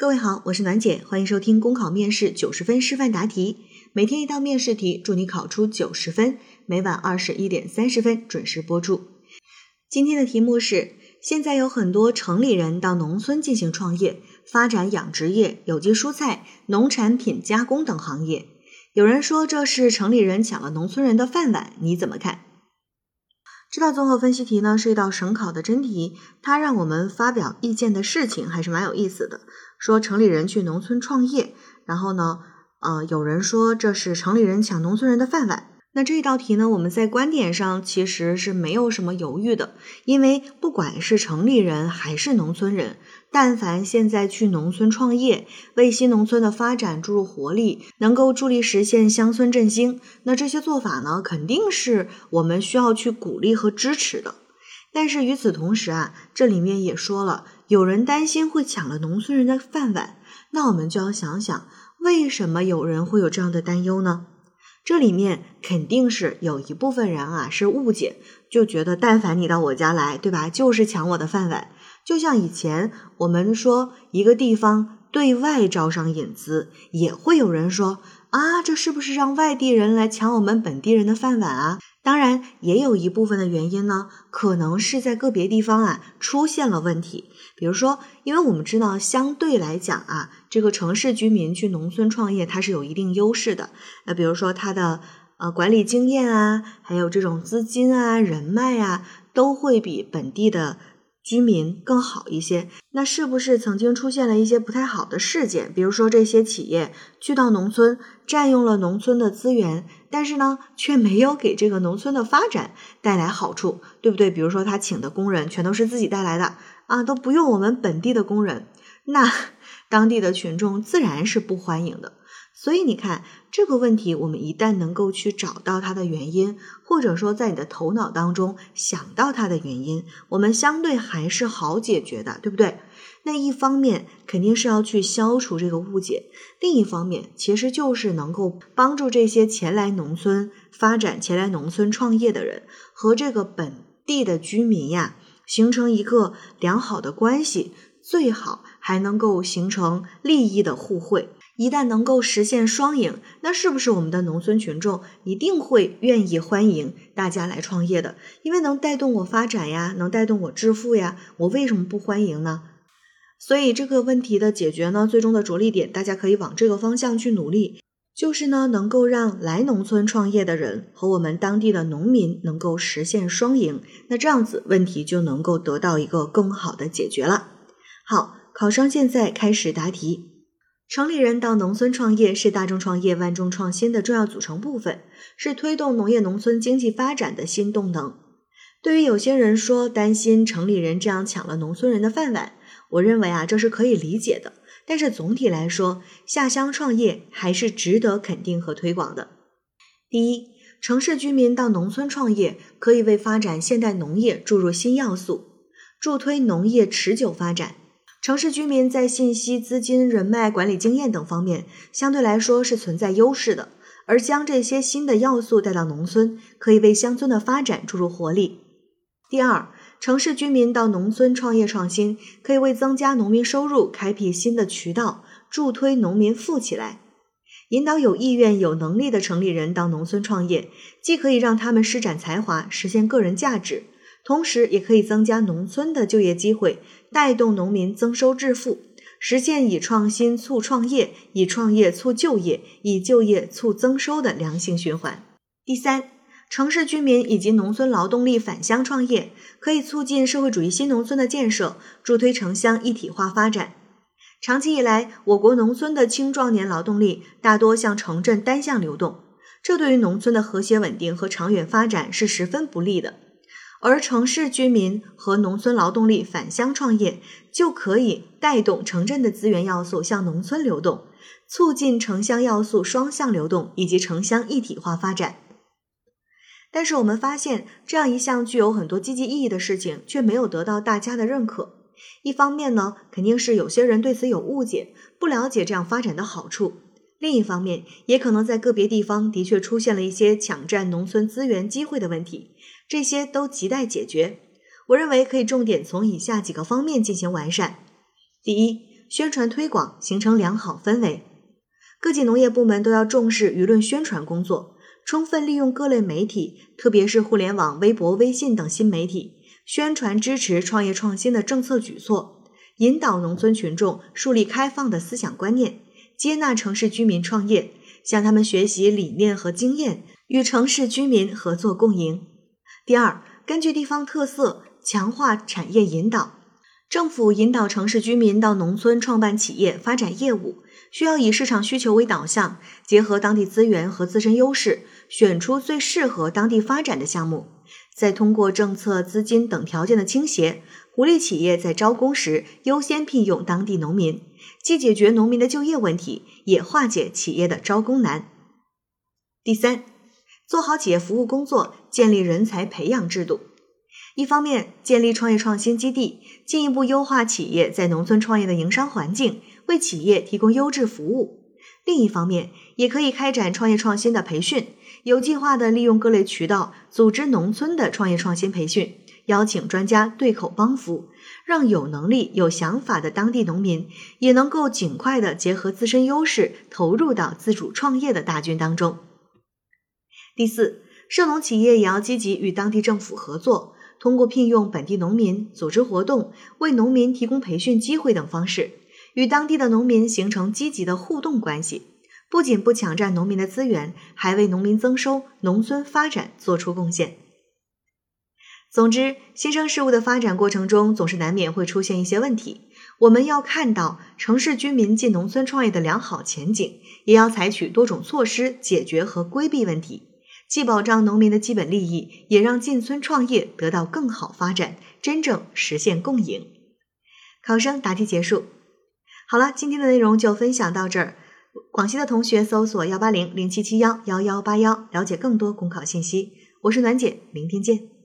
各位好，我是暖姐，欢迎收听公考面试九十分示范答题，每天一道面试题，祝你考出九十分。每晚二十一点三十分准时播出。今天的题目是：现在有很多城里人到农村进行创业，发展养殖业、有机蔬菜、农产品加工等行业。有人说这是城里人抢了农村人的饭碗，你怎么看？这道综合分析题呢是一道省考的真题，它让我们发表意见的事情还是蛮有意思的。说城里人去农村创业，然后呢，呃，有人说这是城里人抢农村人的饭碗。那这道题呢，我们在观点上其实是没有什么犹豫的，因为不管是城里人还是农村人，但凡现在去农村创业，为新农村的发展注入活力，能够助力实现乡村振兴，那这些做法呢，肯定是我们需要去鼓励和支持的。但是与此同时啊，这里面也说了，有人担心会抢了农村人的饭碗，那我们就要想想，为什么有人会有这样的担忧呢？这里面肯定是有一部分人啊是误解，就觉得但凡你到我家来，对吧，就是抢我的饭碗。就像以前我们说一个地方对外招商引资，也会有人说啊，这是不是让外地人来抢我们本地人的饭碗啊？当然，也有一部分的原因呢，可能是在个别地方啊出现了问题。比如说，因为我们知道，相对来讲啊，这个城市居民去农村创业，它是有一定优势的。那比如说，他的呃管理经验啊，还有这种资金啊、人脉啊，都会比本地的。居民更好一些，那是不是曾经出现了一些不太好的事件？比如说这些企业去到农村，占用了农村的资源，但是呢，却没有给这个农村的发展带来好处，对不对？比如说他请的工人全都是自己带来的啊，都不用我们本地的工人，那 当地的群众自然是不欢迎的。所以你看这个问题，我们一旦能够去找到它的原因，或者说在你的头脑当中想到它的原因，我们相对还是好解决的，对不对？那一方面肯定是要去消除这个误解，另一方面其实就是能够帮助这些前来农村发展、前来农村创业的人和这个本地的居民呀，形成一个良好的关系，最好还能够形成利益的互惠。一旦能够实现双赢，那是不是我们的农村群众一定会愿意欢迎大家来创业的？因为能带动我发展呀，能带动我致富呀，我为什么不欢迎呢？所以这个问题的解决呢，最终的着力点，大家可以往这个方向去努力，就是呢，能够让来农村创业的人和我们当地的农民能够实现双赢，那这样子问题就能够得到一个更好的解决了。好，考生现在开始答题。城里人到农村创业是大众创业、万众创新的重要组成部分，是推动农业农村经济发展的新动能。对于有些人说担心城里人这样抢了农村人的饭碗，我认为啊这是可以理解的。但是总体来说，下乡创业还是值得肯定和推广的。第一，城市居民到农村创业，可以为发展现代农业注入新要素，助推农业持久发展。城市居民在信息、资金、人脉、管理经验等方面相对来说是存在优势的，而将这些新的要素带到农村，可以为乡村的发展注入活力。第二，城市居民到农村创业创新，可以为增加农民收入开辟新的渠道，助推农民富起来。引导有意愿、有能力的城里人到农村创业，既可以让他们施展才华，实现个人价值。同时，也可以增加农村的就业机会，带动农民增收致富，实现以创新促创业、以创业促就业、以就业促增收的良性循环。第三，城市居民以及农村劳动力返乡创业，可以促进社会主义新农村的建设，助推城乡一体化发展。长期以来，我国农村的青壮年劳动力大多向城镇单向流动，这对于农村的和谐稳定和长远发展是十分不利的。而城市居民和农村劳动力返乡创业，就可以带动城镇的资源要素向农村流动，促进城乡要素双向流动以及城乡一体化发展。但是我们发现，这样一项具有很多积极意义的事情，却没有得到大家的认可。一方面呢，肯定是有些人对此有误解，不了解这样发展的好处；另一方面，也可能在个别地方的确出现了一些抢占农村资源机会的问题。这些都亟待解决。我认为可以重点从以下几个方面进行完善：第一，宣传推广，形成良好氛围。各级农业部门都要重视舆论宣传工作，充分利用各类媒体，特别是互联网、微博、微信等新媒体，宣传支持创业创新的政策举措，引导农村群众树立开放的思想观念，接纳城市居民创业，向他们学习理念和经验，与城市居民合作共赢。第二，根据地方特色，强化产业引导。政府引导城市居民到农村创办企业、发展业务，需要以市场需求为导向，结合当地资源和自身优势，选出最适合当地发展的项目，再通过政策、资金等条件的倾斜，鼓励企业在招工时优先聘用当地农民，既解决农民的就业问题，也化解企业的招工难。第三，做好企业服务工作，建立人才培养制度。一方面，建立创业创新基地，进一步优化企业在农村创业的营商环境，为企业提供优质服务；另一方面，也可以开展创业创新的培训，有计划的利用各类渠道组织农村的创业创新培训，邀请专家对口帮扶，让有能力、有想法的当地农民也能够尽快的结合自身优势，投入到自主创业的大军当中。第四，涉农企业也要积极与当地政府合作。通过聘用本地农民、组织活动、为农民提供培训机会等方式，与当地的农民形成积极的互动关系，不仅不抢占农民的资源，还为农民增收、农村发展做出贡献。总之，新生事物的发展过程中，总是难免会出现一些问题，我们要看到城市居民进农村创业的良好前景，也要采取多种措施解决和规避问题。既保障农民的基本利益，也让进村创业得到更好发展，真正实现共赢。考生答题结束。好了，今天的内容就分享到这儿。广西的同学搜索幺八零零七七幺幺幺八幺，了解更多公考信息。我是暖姐，明天见。